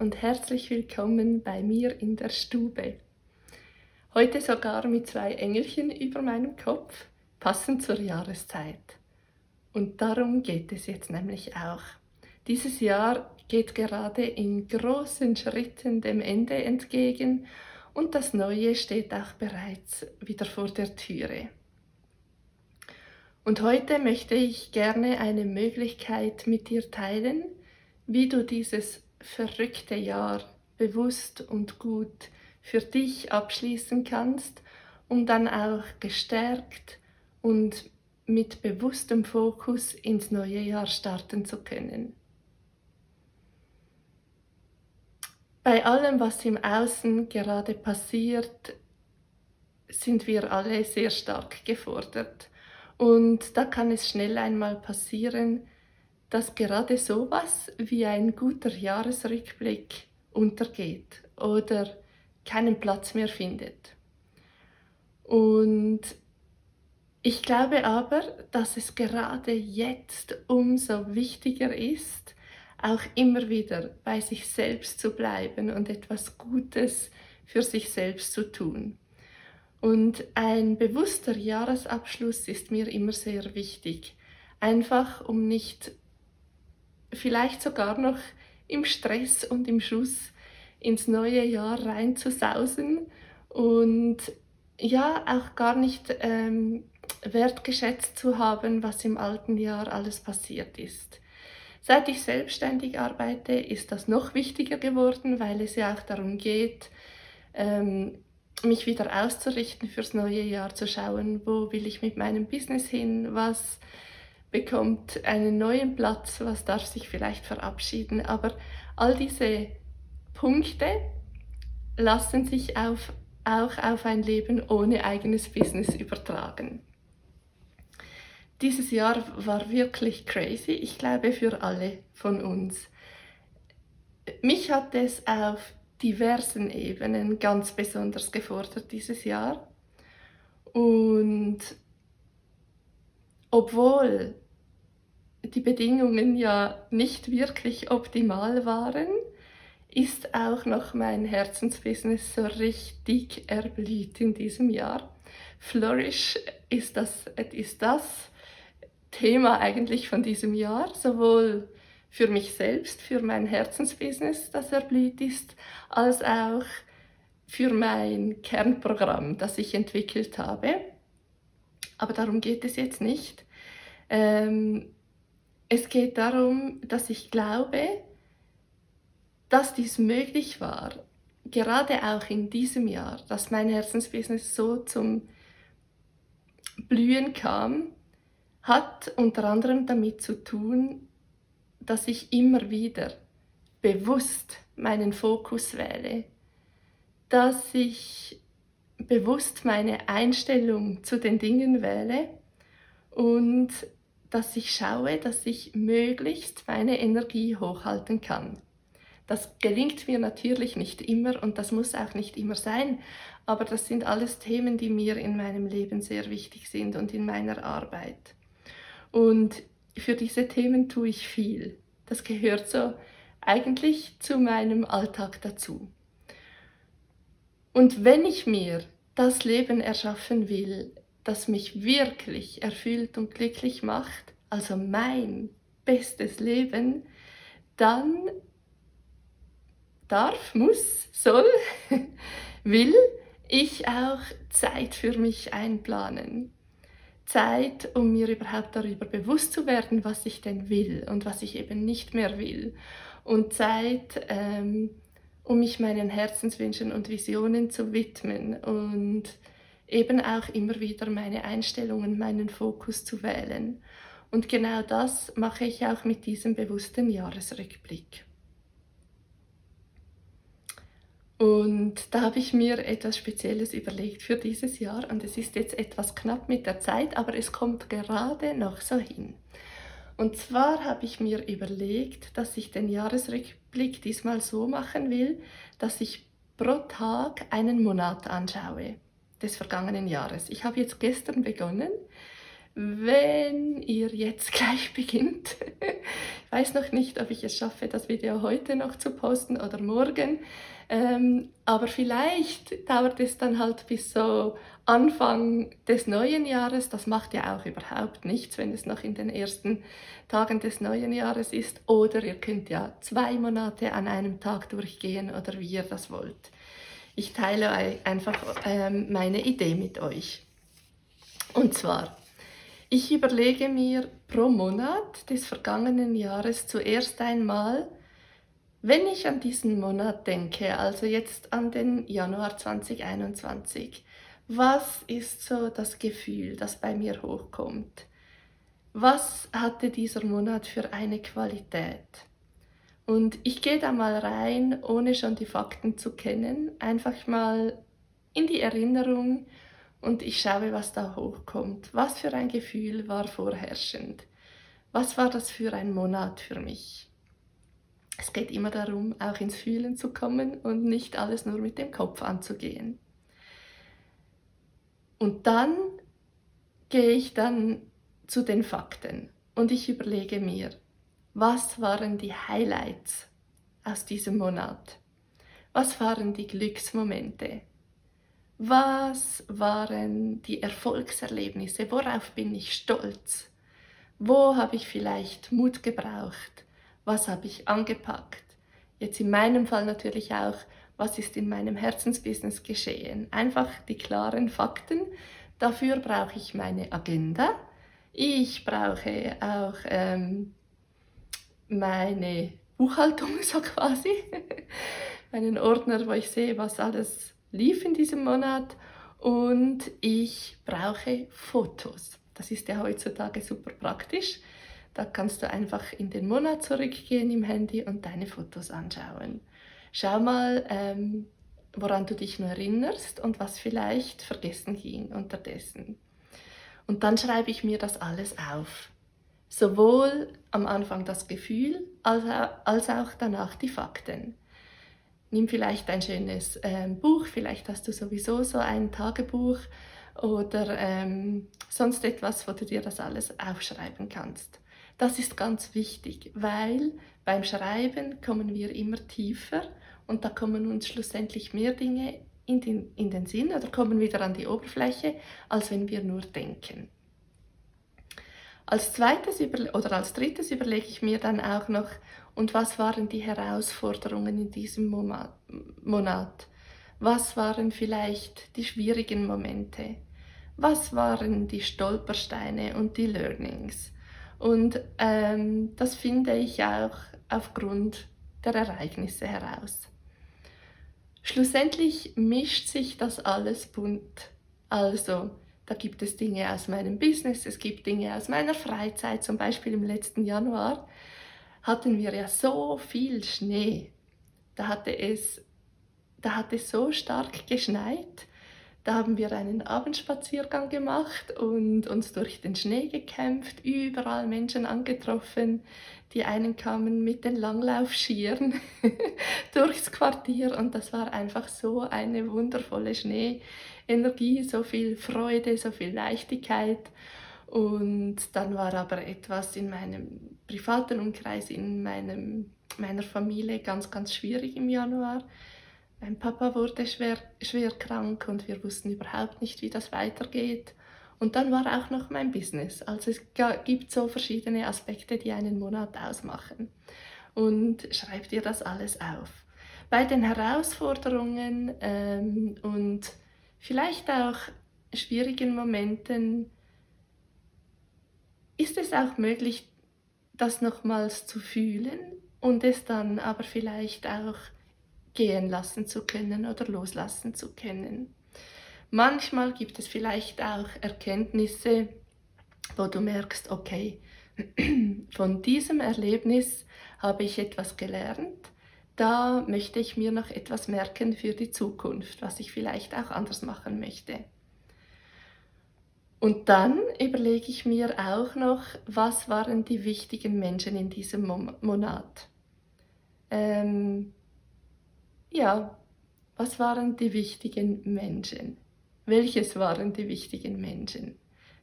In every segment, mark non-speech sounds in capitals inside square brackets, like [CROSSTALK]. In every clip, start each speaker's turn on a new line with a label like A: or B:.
A: Und herzlich willkommen bei mir in der Stube. Heute sogar mit zwei Engelchen über meinem Kopf, passend zur Jahreszeit. Und darum geht es jetzt nämlich auch. Dieses Jahr geht gerade in großen Schritten dem Ende entgegen und das Neue steht auch bereits wieder vor der Türe. Und heute möchte ich gerne eine Möglichkeit mit dir teilen, wie du dieses verrückte Jahr bewusst und gut für dich abschließen kannst, um dann auch gestärkt und mit bewusstem Fokus ins neue Jahr starten zu können. Bei allem, was im Außen gerade passiert, sind wir alle sehr stark gefordert. Und da kann es schnell einmal passieren, dass gerade sowas wie ein guter Jahresrückblick untergeht oder keinen Platz mehr findet. Und ich glaube aber, dass es gerade jetzt umso wichtiger ist, auch immer wieder bei sich selbst zu bleiben und etwas Gutes für sich selbst zu tun. Und ein bewusster Jahresabschluss ist mir immer sehr wichtig, einfach um nicht vielleicht sogar noch im Stress und im Schuss ins neue Jahr reinzusausen und ja, auch gar nicht ähm, wertgeschätzt zu haben, was im alten Jahr alles passiert ist. Seit ich selbstständig arbeite, ist das noch wichtiger geworden, weil es ja auch darum geht, ähm, mich wieder auszurichten fürs neue Jahr, zu schauen, wo will ich mit meinem Business hin, was bekommt einen neuen Platz, was darf sich vielleicht verabschieden. Aber all diese Punkte lassen sich auf, auch auf ein Leben ohne eigenes Business übertragen. Dieses Jahr war wirklich crazy, ich glaube für alle von uns. Mich hat es auf diversen Ebenen ganz besonders gefordert dieses Jahr. Und obwohl die Bedingungen ja nicht wirklich optimal waren, ist auch noch mein Herzensbusiness so richtig erblüht in diesem Jahr. Flourish ist das, ist das Thema eigentlich von diesem Jahr, sowohl für mich selbst, für mein Herzensbusiness, das erblüht ist, als auch für mein Kernprogramm, das ich entwickelt habe. Aber darum geht es jetzt nicht. Ähm, es geht darum, dass ich glaube, dass dies möglich war, gerade auch in diesem Jahr, dass mein Herzensbusiness so zum Blühen kam, hat unter anderem damit zu tun, dass ich immer wieder bewusst meinen Fokus wähle, dass ich bewusst meine Einstellung zu den Dingen wähle und dass ich schaue, dass ich möglichst meine Energie hochhalten kann. Das gelingt mir natürlich nicht immer und das muss auch nicht immer sein, aber das sind alles Themen, die mir in meinem Leben sehr wichtig sind und in meiner Arbeit. Und für diese Themen tue ich viel. Das gehört so eigentlich zu meinem Alltag dazu. Und wenn ich mir das Leben erschaffen will, das mich wirklich erfüllt und glücklich macht, also mein bestes Leben, dann darf, muss, soll, [LAUGHS] will ich auch Zeit für mich einplanen. Zeit, um mir überhaupt darüber bewusst zu werden, was ich denn will und was ich eben nicht mehr will. Und Zeit, ähm, um mich meinen Herzenswünschen und Visionen zu widmen und eben auch immer wieder meine Einstellungen, meinen Fokus zu wählen. Und genau das mache ich auch mit diesem bewussten Jahresrückblick. Und da habe ich mir etwas Spezielles überlegt für dieses Jahr und es ist jetzt etwas knapp mit der Zeit, aber es kommt gerade noch so hin. Und zwar habe ich mir überlegt, dass ich den Jahresrückblick diesmal so machen will, dass ich pro Tag einen Monat anschaue des vergangenen Jahres. Ich habe jetzt gestern begonnen. Wenn ihr jetzt [LAUGHS] gleich beginnt, weiß noch nicht, ob ich es schaffe, das Video heute noch zu posten oder morgen. Ähm, aber vielleicht dauert es dann halt bis so Anfang des neuen Jahres. Das macht ja auch überhaupt nichts, wenn es noch in den ersten Tagen des neuen Jahres ist. Oder ihr könnt ja zwei Monate an einem Tag durchgehen oder wie ihr das wollt. Ich teile einfach ähm, meine Idee mit euch. Und zwar, ich überlege mir pro Monat des vergangenen Jahres zuerst einmal, wenn ich an diesen Monat denke, also jetzt an den Januar 2021, was ist so das Gefühl, das bei mir hochkommt? Was hatte dieser Monat für eine Qualität? Und ich gehe da mal rein, ohne schon die Fakten zu kennen, einfach mal in die Erinnerung und ich schaue, was da hochkommt. Was für ein Gefühl war vorherrschend? Was war das für ein Monat für mich? Es geht immer darum, auch ins Fühlen zu kommen und nicht alles nur mit dem Kopf anzugehen. Und dann gehe ich dann zu den Fakten und ich überlege mir, was waren die Highlights aus diesem Monat? Was waren die Glücksmomente? Was waren die Erfolgserlebnisse? Worauf bin ich stolz? Wo habe ich vielleicht Mut gebraucht? was habe ich angepackt. Jetzt in meinem Fall natürlich auch, was ist in meinem Herzensbusiness geschehen. Einfach die klaren Fakten. Dafür brauche ich meine Agenda. Ich brauche auch ähm, meine Buchhaltung, [LAUGHS] so quasi. Meinen Ordner, wo ich sehe, was alles lief in diesem Monat. Und ich brauche Fotos. Das ist ja heutzutage super praktisch. Da kannst du einfach in den Monat zurückgehen im Handy und deine Fotos anschauen. Schau mal, ähm, woran du dich nur erinnerst und was vielleicht vergessen ging unterdessen. Und dann schreibe ich mir das alles auf. Sowohl am Anfang das Gefühl als, als auch danach die Fakten. Nimm vielleicht ein schönes ähm, Buch, vielleicht hast du sowieso so ein Tagebuch oder ähm, sonst etwas, wo du dir das alles aufschreiben kannst. Das ist ganz wichtig, weil beim Schreiben kommen wir immer tiefer und da kommen uns schlussendlich mehr Dinge in den, in den Sinn oder kommen wieder an die Oberfläche, als wenn wir nur denken. Als zweites oder als drittes überlege ich mir dann auch noch, und was waren die Herausforderungen in diesem Monat? Was waren vielleicht die schwierigen Momente? Was waren die Stolpersteine und die Learnings? Und ähm, das finde ich auch aufgrund der Ereignisse heraus. Schlussendlich mischt sich das alles bunt. Also, da gibt es Dinge aus meinem Business, es gibt Dinge aus meiner Freizeit. Zum Beispiel im letzten Januar hatten wir ja so viel Schnee. Da hatte es, da hat es so stark geschneit, da haben wir einen Abendspaziergang gemacht und uns durch den Schnee gekämpft, überall Menschen angetroffen. Die einen kamen mit den Langlaufschieren [LAUGHS] durchs Quartier und das war einfach so eine wundervolle Schneeenergie, so viel Freude, so viel Leichtigkeit. Und dann war aber etwas in meinem privaten Umkreis, in meinem, meiner Familie ganz, ganz schwierig im Januar. Mein Papa wurde schwer, schwer krank und wir wussten überhaupt nicht, wie das weitergeht. Und dann war auch noch mein Business. Also es gibt so verschiedene Aspekte, die einen Monat ausmachen. Und schreib dir das alles auf. Bei den Herausforderungen ähm, und vielleicht auch schwierigen Momenten ist es auch möglich, das nochmals zu fühlen und es dann aber vielleicht auch gehen lassen zu können oder loslassen zu können. Manchmal gibt es vielleicht auch Erkenntnisse, wo du merkst, okay, [CLEARS THROAT] von diesem Erlebnis habe ich etwas gelernt, da möchte ich mir noch etwas merken für die Zukunft, was ich vielleicht auch anders machen möchte. Und dann überlege ich mir auch noch, was waren die wichtigen Menschen in diesem Monat. Ähm, ja, was waren die wichtigen Menschen? Welches waren die wichtigen Menschen?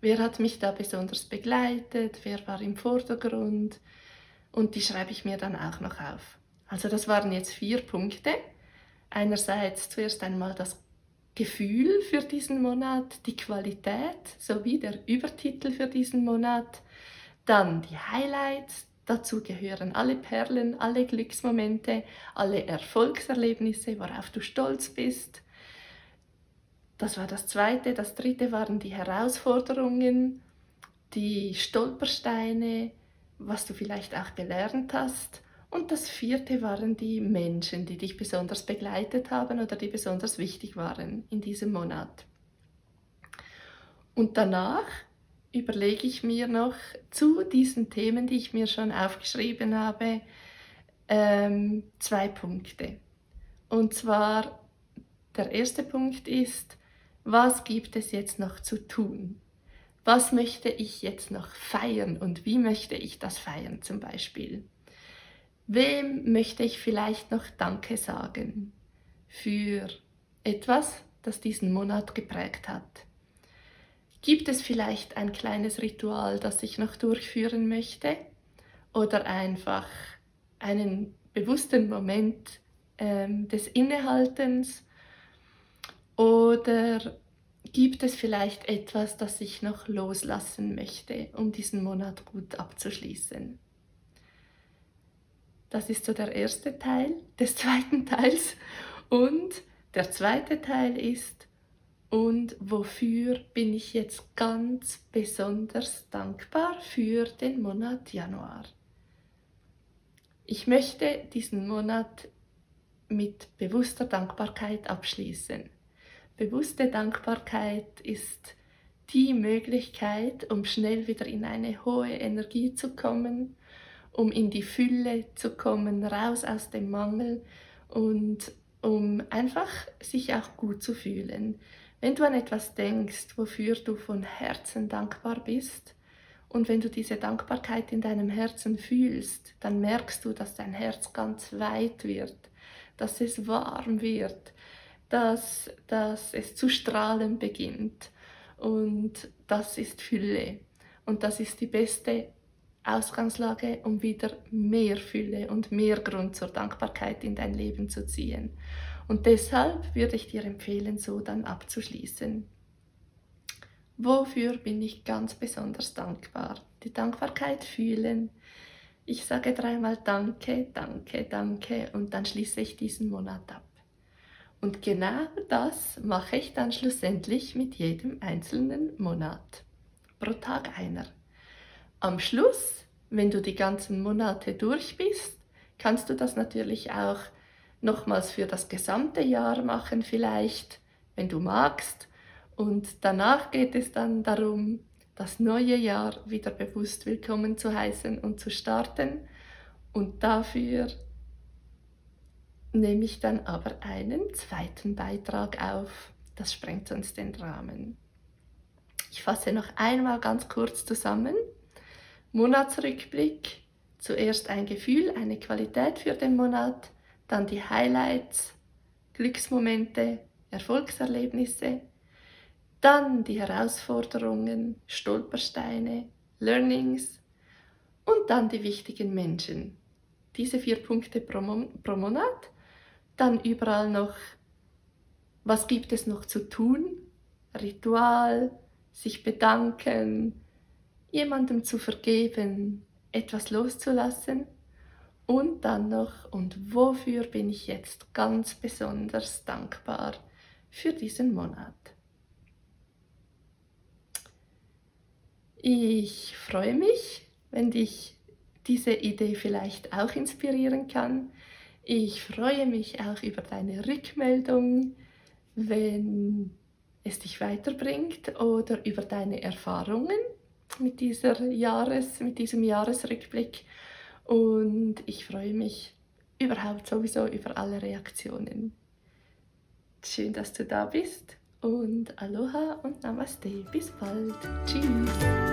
A: Wer hat mich da besonders begleitet? Wer war im Vordergrund? und die schreibe ich mir dann auch noch auf. Also das waren jetzt vier Punkte. Einerseits zuerst einmal das Gefühl für diesen Monat, die Qualität sowie der Übertitel für diesen Monat, dann die Highlights, dazu gehören alle Perlen, alle Glücksmomente, alle Erfolgserlebnisse, worauf du stolz bist. Das war das zweite. Das dritte waren die Herausforderungen, die Stolpersteine, was du vielleicht auch gelernt hast. Und das vierte waren die Menschen, die dich besonders begleitet haben oder die besonders wichtig waren in diesem Monat. Und danach überlege ich mir noch zu diesen Themen, die ich mir schon aufgeschrieben habe, ähm, zwei Punkte. Und zwar der erste Punkt ist, was gibt es jetzt noch zu tun? Was möchte ich jetzt noch feiern und wie möchte ich das feiern zum Beispiel? Wem möchte ich vielleicht noch Danke sagen für etwas, das diesen Monat geprägt hat? Gibt es vielleicht ein kleines Ritual, das ich noch durchführen möchte? Oder einfach einen bewussten Moment ähm, des Innehaltens? Oder gibt es vielleicht etwas, das ich noch loslassen möchte, um diesen Monat gut abzuschließen? Das ist so der erste Teil des [LAUGHS] zweiten Teils. Und der zweite Teil ist, und wofür bin ich jetzt ganz besonders dankbar für den Monat Januar? Ich möchte diesen Monat mit bewusster Dankbarkeit abschließen. Bewusste Dankbarkeit ist die Möglichkeit, um schnell wieder in eine hohe Energie zu kommen, um in die Fülle zu kommen, raus aus dem Mangel und um einfach sich auch gut zu fühlen. Wenn du an etwas denkst, wofür du von Herzen dankbar bist, und wenn du diese Dankbarkeit in deinem Herzen fühlst, dann merkst du, dass dein Herz ganz weit wird, dass es warm wird, dass, dass es zu strahlen beginnt. Und das ist Fülle. Und das ist die beste Ausgangslage, um wieder mehr Fülle und mehr Grund zur Dankbarkeit in dein Leben zu ziehen. Und deshalb würde ich dir empfehlen, so dann abzuschließen. Wofür bin ich ganz besonders dankbar? Die Dankbarkeit fühlen. Ich sage dreimal Danke, Danke, Danke und dann schließe ich diesen Monat ab. Und genau das mache ich dann schlussendlich mit jedem einzelnen Monat. Pro Tag einer. Am Schluss, wenn du die ganzen Monate durch bist, kannst du das natürlich auch nochmals für das gesamte Jahr machen vielleicht, wenn du magst. Und danach geht es dann darum, das neue Jahr wieder bewusst willkommen zu heißen und zu starten. Und dafür nehme ich dann aber einen zweiten Beitrag auf. Das sprengt sonst den Rahmen. Ich fasse noch einmal ganz kurz zusammen. Monatsrückblick. Zuerst ein Gefühl, eine Qualität für den Monat, dann die Highlights, Glücksmomente, Erfolgserlebnisse, dann die Herausforderungen, Stolpersteine, Learnings und dann die wichtigen Menschen. Diese vier Punkte pro, Monat dann überall noch, was gibt es noch zu tun? Ritual, sich bedanken, jemandem zu vergeben, etwas loszulassen und dann noch, und wofür bin ich jetzt ganz besonders dankbar für diesen Monat. Ich freue mich, wenn dich diese Idee vielleicht auch inspirieren kann. Ich freue mich auch über deine Rückmeldung, wenn es dich weiterbringt oder über deine Erfahrungen mit, dieser Jahres, mit diesem Jahresrückblick. Und ich freue mich überhaupt sowieso über alle Reaktionen. Schön, dass du da bist und Aloha und Namaste. Bis bald. Tschüss.